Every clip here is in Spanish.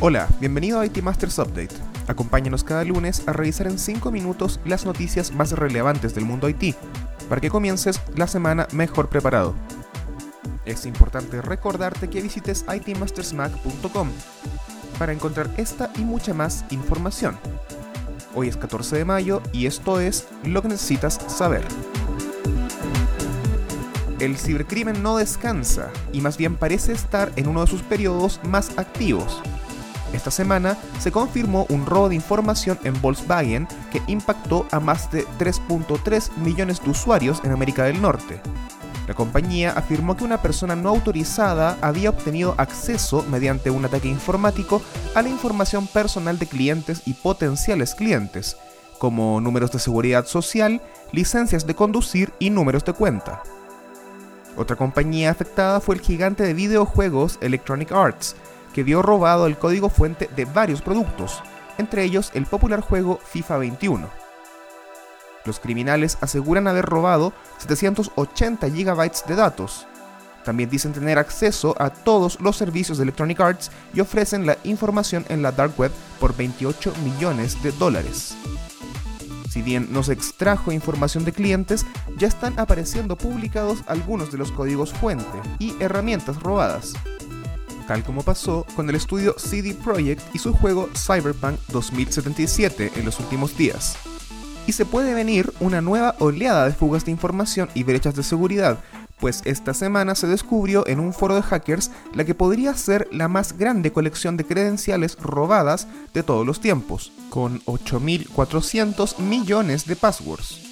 Hola, bienvenido a IT Masters Update. Acompáñanos cada lunes a revisar en 5 minutos las noticias más relevantes del mundo IT, para que comiences la semana mejor preparado. Es importante recordarte que visites itmastersmac.com para encontrar esta y mucha más información. Hoy es 14 de mayo y esto es lo que necesitas saber. El cibercrimen no descansa y más bien parece estar en uno de sus periodos más activos. Esta semana se confirmó un robo de información en Volkswagen que impactó a más de 3.3 millones de usuarios en América del Norte. La compañía afirmó que una persona no autorizada había obtenido acceso mediante un ataque informático a la información personal de clientes y potenciales clientes, como números de seguridad social, licencias de conducir y números de cuenta. Otra compañía afectada fue el gigante de videojuegos Electronic Arts, que vio robado el código fuente de varios productos, entre ellos el popular juego FIFA 21. Los criminales aseguran haber robado 780 GB de datos. También dicen tener acceso a todos los servicios de Electronic Arts y ofrecen la información en la dark web por 28 millones de dólares. Si bien no se extrajo información de clientes, ya están apareciendo publicados algunos de los códigos fuente y herramientas robadas tal como pasó con el estudio CD Projekt y su juego Cyberpunk 2077 en los últimos días. Y se puede venir una nueva oleada de fugas de información y brechas de seguridad, pues esta semana se descubrió en un foro de hackers la que podría ser la más grande colección de credenciales robadas de todos los tiempos, con 8.400 millones de passwords.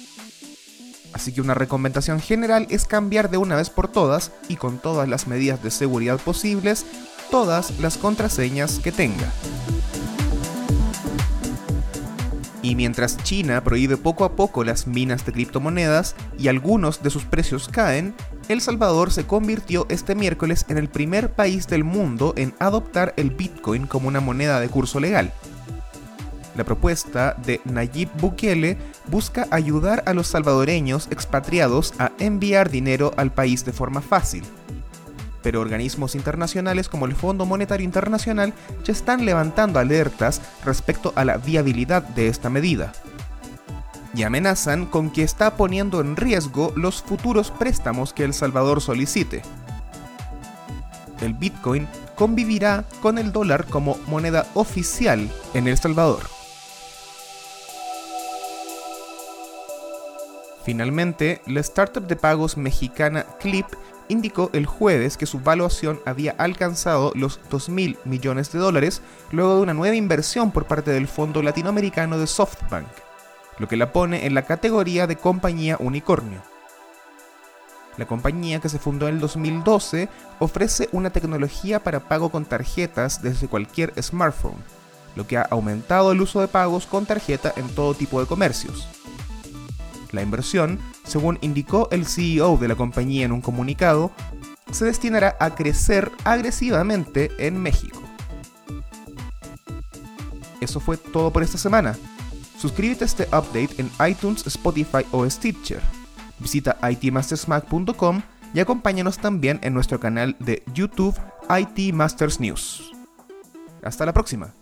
Así que una recomendación general es cambiar de una vez por todas y con todas las medidas de seguridad posibles todas las contraseñas que tenga. Y mientras China prohíbe poco a poco las minas de criptomonedas y algunos de sus precios caen, El Salvador se convirtió este miércoles en el primer país del mundo en adoptar el Bitcoin como una moneda de curso legal. La propuesta de Nayib Bukele busca ayudar a los salvadoreños expatriados a enviar dinero al país de forma fácil. Pero organismos internacionales como el Fondo Monetario Internacional ya están levantando alertas respecto a la viabilidad de esta medida. Y amenazan con que está poniendo en riesgo los futuros préstamos que El Salvador solicite. El Bitcoin convivirá con el dólar como moneda oficial en El Salvador. Finalmente, la startup de pagos mexicana Clip indicó el jueves que su valuación había alcanzado los 2.000 millones de dólares luego de una nueva inversión por parte del Fondo Latinoamericano de SoftBank, lo que la pone en la categoría de compañía unicornio. La compañía que se fundó en el 2012 ofrece una tecnología para pago con tarjetas desde cualquier smartphone, lo que ha aumentado el uso de pagos con tarjeta en todo tipo de comercios. La inversión, según indicó el CEO de la compañía en un comunicado, se destinará a crecer agresivamente en México. Eso fue todo por esta semana. Suscríbete a este update en iTunes, Spotify o Stitcher. Visita itmastersmac.com y acompáñanos también en nuestro canal de YouTube IT Masters News. Hasta la próxima.